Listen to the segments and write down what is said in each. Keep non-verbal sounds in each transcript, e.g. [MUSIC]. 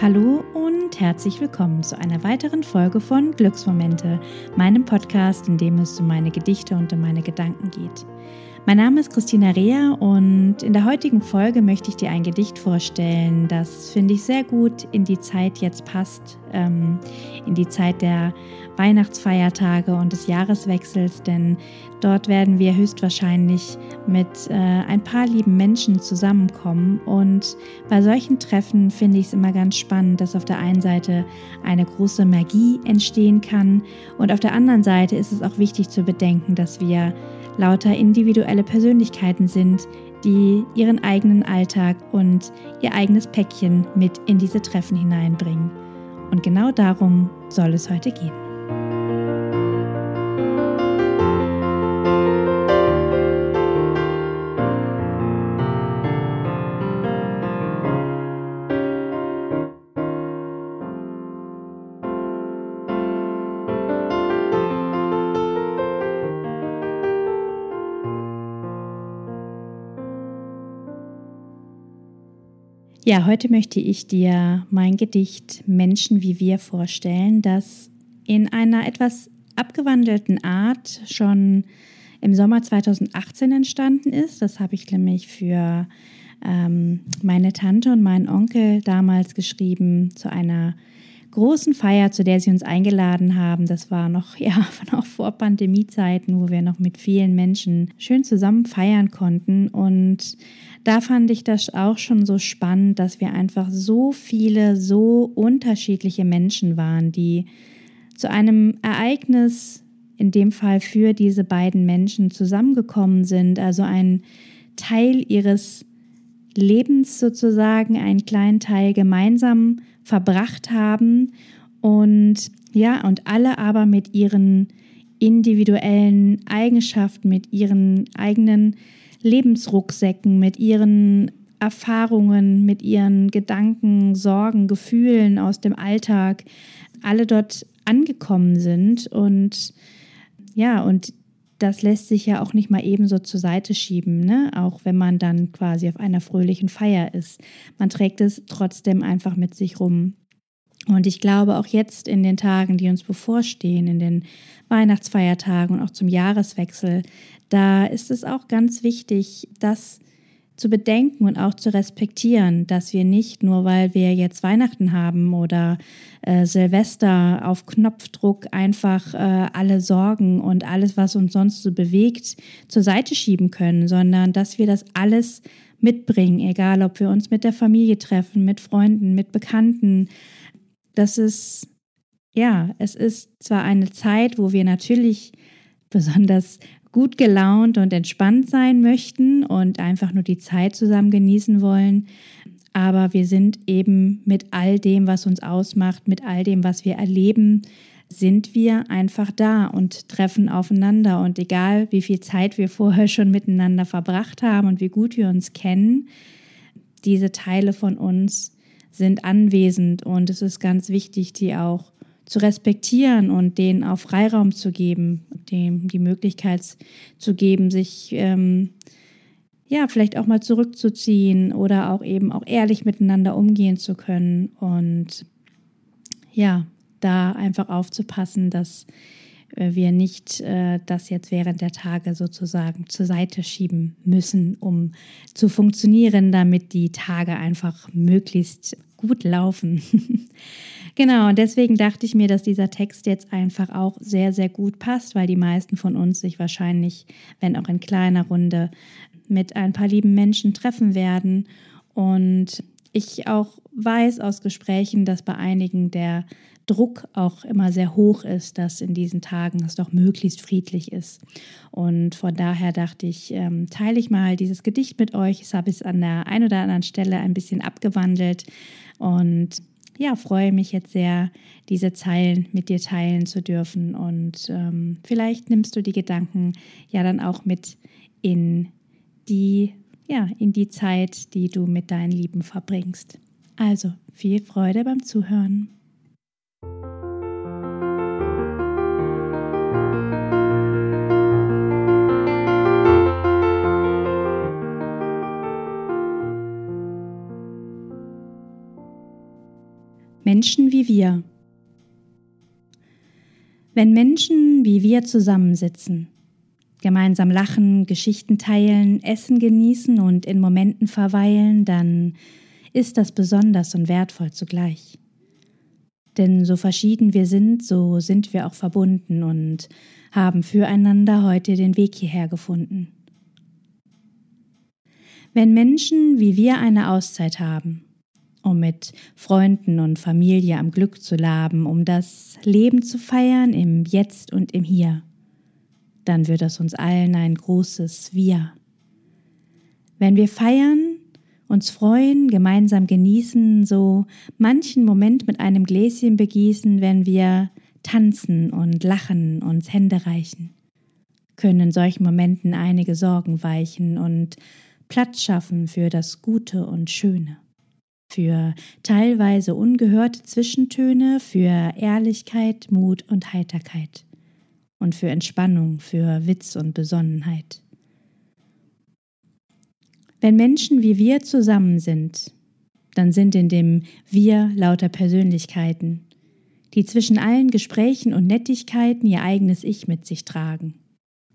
Hallo und herzlich willkommen zu einer weiteren Folge von Glücksmomente, meinem Podcast, in dem es um meine Gedichte und um meine Gedanken geht. Mein Name ist Christina Rea und in der heutigen Folge möchte ich dir ein Gedicht vorstellen, das finde ich sehr gut in die Zeit jetzt passt, ähm, in die Zeit der Weihnachtsfeiertage und des Jahreswechsels, denn dort werden wir höchstwahrscheinlich mit äh, ein paar lieben Menschen zusammenkommen und bei solchen Treffen finde ich es immer ganz spannend, dass auf der einen Seite eine große Magie entstehen kann und auf der anderen Seite ist es auch wichtig zu bedenken, dass wir lauter individuelle Persönlichkeiten sind, die ihren eigenen Alltag und ihr eigenes Päckchen mit in diese Treffen hineinbringen. Und genau darum soll es heute gehen. Ja, heute möchte ich dir mein Gedicht Menschen wie wir vorstellen, das in einer etwas abgewandelten Art schon im Sommer 2018 entstanden ist. Das habe ich nämlich für ähm, meine Tante und meinen Onkel damals geschrieben zu einer großen Feier, zu der sie uns eingeladen haben. Das war noch, [LAUGHS] ja, noch vor Pandemiezeiten, wo wir noch mit vielen Menschen schön zusammen feiern konnten. Und da fand ich das auch schon so spannend, dass wir einfach so viele, so unterschiedliche Menschen waren, die zu einem Ereignis, in dem Fall für diese beiden Menschen zusammengekommen sind, also ein Teil ihres Lebens sozusagen, einen kleinen Teil gemeinsam verbracht haben und ja, und alle aber mit ihren individuellen Eigenschaften, mit ihren eigenen Lebensrucksäcken, mit ihren Erfahrungen, mit ihren Gedanken, Sorgen, Gefühlen aus dem Alltag, alle dort angekommen sind und ja, und das lässt sich ja auch nicht mal ebenso zur Seite schieben, ne? auch wenn man dann quasi auf einer fröhlichen Feier ist. Man trägt es trotzdem einfach mit sich rum. Und ich glaube, auch jetzt in den Tagen, die uns bevorstehen, in den Weihnachtsfeiertagen und auch zum Jahreswechsel, da ist es auch ganz wichtig, das zu bedenken und auch zu respektieren, dass wir nicht nur, weil wir jetzt Weihnachten haben oder äh, Silvester auf Knopfdruck einfach äh, alle Sorgen und alles, was uns sonst so bewegt, zur Seite schieben können, sondern dass wir das alles mitbringen, egal ob wir uns mit der Familie treffen, mit Freunden, mit Bekannten. Das ist, ja, es ist zwar eine Zeit, wo wir natürlich besonders gut gelaunt und entspannt sein möchten und einfach nur die Zeit zusammen genießen wollen. Aber wir sind eben mit all dem, was uns ausmacht, mit all dem, was wir erleben, sind wir einfach da und treffen aufeinander. Und egal, wie viel Zeit wir vorher [LAUGHS] schon miteinander verbracht haben und wie gut wir uns kennen, diese Teile von uns sind anwesend und es ist ganz wichtig, die auch zu respektieren und denen auch Freiraum zu geben, dem die Möglichkeit zu geben, sich ähm, ja vielleicht auch mal zurückzuziehen oder auch eben auch ehrlich miteinander umgehen zu können und ja, da einfach aufzupassen, dass äh, wir nicht äh, das jetzt während der Tage sozusagen zur Seite schieben müssen, um zu funktionieren, damit die Tage einfach möglichst gut laufen. [LAUGHS] genau, und deswegen dachte ich mir, dass dieser Text jetzt einfach auch sehr, sehr gut passt, weil die meisten von uns sich wahrscheinlich, wenn auch in kleiner Runde, mit ein paar lieben Menschen treffen werden. Und ich auch weiß aus Gesprächen, dass bei einigen der Druck auch immer sehr hoch ist, dass in diesen Tagen es doch möglichst friedlich ist. Und von daher dachte ich, ähm, teile ich mal dieses Gedicht mit euch. Das habe ich an der einen oder anderen Stelle ein bisschen abgewandelt und ja, freue mich jetzt sehr, diese Zeilen mit dir teilen zu dürfen. Und ähm, vielleicht nimmst du die Gedanken ja dann auch mit in die, ja, in die Zeit, die du mit deinen Lieben verbringst. Also viel Freude beim Zuhören. Menschen wie wir. Wenn Menschen wie wir zusammensitzen, gemeinsam lachen, Geschichten teilen, Essen genießen und in Momenten verweilen, dann ist das besonders und wertvoll zugleich. Denn so verschieden wir sind, so sind wir auch verbunden und haben füreinander heute den Weg hierher gefunden. Wenn Menschen wie wir eine Auszeit haben, um mit Freunden und Familie am Glück zu laben, um das Leben zu feiern im Jetzt und im Hier, dann wird es uns allen ein großes Wir. Wenn wir feiern, uns freuen, gemeinsam genießen, so manchen Moment mit einem Gläschen begießen, wenn wir tanzen und lachen, uns Hände reichen, können in solchen Momenten einige Sorgen weichen und Platz schaffen für das Gute und Schöne, für teilweise ungehörte Zwischentöne, für Ehrlichkeit, Mut und Heiterkeit und für Entspannung, für Witz und Besonnenheit. Wenn Menschen wie wir zusammen sind, dann sind in dem Wir lauter Persönlichkeiten, die zwischen allen Gesprächen und Nettigkeiten ihr eigenes Ich mit sich tragen.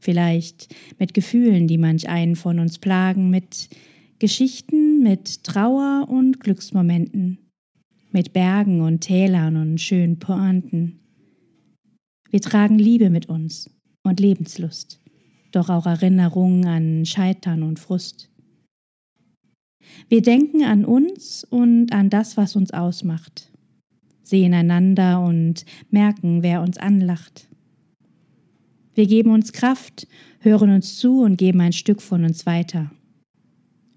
Vielleicht mit Gefühlen, die manch einen von uns plagen, mit Geschichten, mit Trauer und Glücksmomenten, mit Bergen und Tälern und schönen Pointen. Wir tragen Liebe mit uns und Lebenslust, doch auch Erinnerungen an Scheitern und Frust. Wir denken an uns und an das, was uns ausmacht, sehen einander und merken, wer uns anlacht. Wir geben uns Kraft, hören uns zu und geben ein Stück von uns weiter.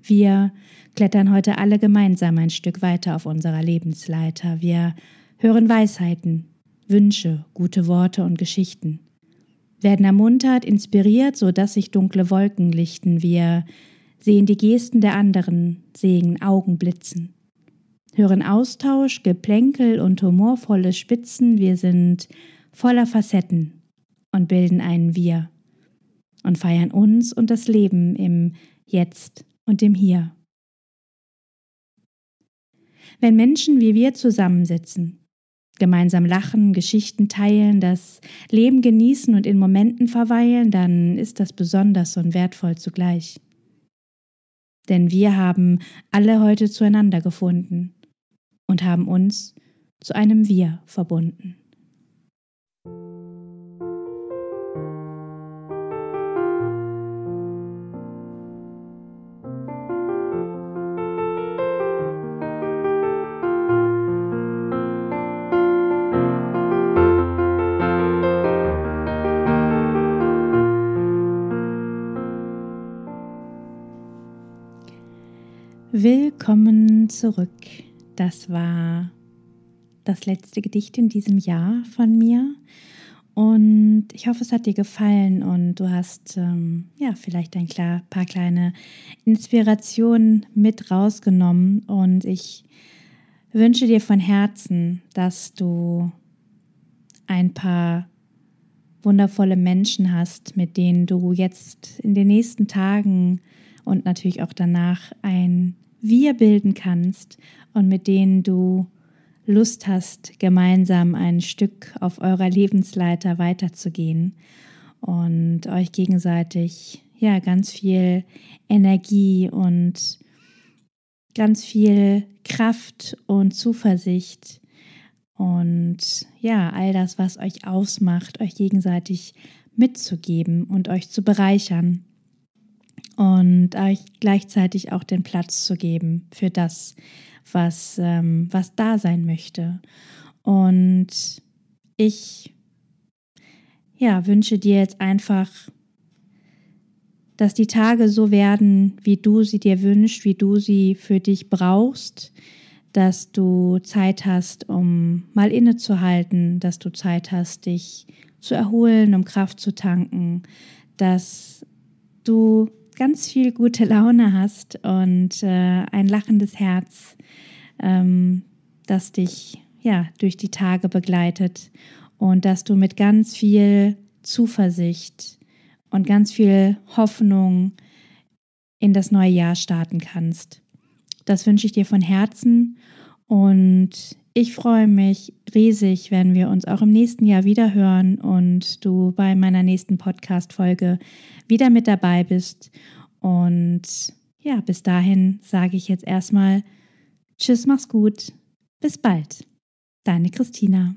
Wir klettern heute alle gemeinsam ein Stück weiter auf unserer Lebensleiter. Wir hören Weisheiten, Wünsche, gute Worte und Geschichten, werden ermuntert, inspiriert, so dass sich dunkle Wolken lichten. Wir sehen die Gesten der anderen, sehen Augen blitzen, hören Austausch, Geplänkel und humorvolle Spitzen. Wir sind voller Facetten und bilden einen Wir und feiern uns und das Leben im Jetzt und im Hier. Wenn Menschen wie wir zusammensitzen, gemeinsam lachen, Geschichten teilen, das Leben genießen und in Momenten verweilen, dann ist das besonders und wertvoll zugleich. Denn wir haben alle heute zueinander gefunden und haben uns zu einem Wir verbunden. Willkommen zurück. Das war das letzte Gedicht in diesem Jahr von mir. Und ich hoffe, es hat dir gefallen und du hast ähm, ja vielleicht ein klar, paar kleine Inspirationen mit rausgenommen. Und ich wünsche dir von Herzen, dass du ein paar wundervolle Menschen hast, mit denen du jetzt in den nächsten Tagen und natürlich auch danach ein wir bilden kannst und mit denen du Lust hast, gemeinsam ein Stück auf eurer Lebensleiter weiterzugehen und euch gegenseitig ja ganz viel Energie und ganz viel Kraft und Zuversicht und ja, all das, was euch ausmacht, euch gegenseitig mitzugeben und euch zu bereichern und euch gleichzeitig auch den Platz zu geben für das, was, ähm, was da sein möchte. Und ich ja, wünsche dir jetzt einfach, dass die Tage so werden, wie du sie dir wünschst, wie du sie für dich brauchst, dass du Zeit hast, um mal innezuhalten, dass du Zeit hast, dich zu erholen, um Kraft zu tanken, dass du ganz viel gute Laune hast und äh, ein lachendes Herz, ähm, das dich ja durch die Tage begleitet und dass du mit ganz viel Zuversicht und ganz viel Hoffnung in das neue Jahr starten kannst. Das wünsche ich dir von Herzen Und ich freue mich riesig, wenn wir uns auch im nächsten Jahr wieder hören und du bei meiner nächsten Podcast-Folge wieder mit dabei bist. Und ja, bis dahin sage ich jetzt erstmal Tschüss, mach's gut. Bis bald. Deine Christina.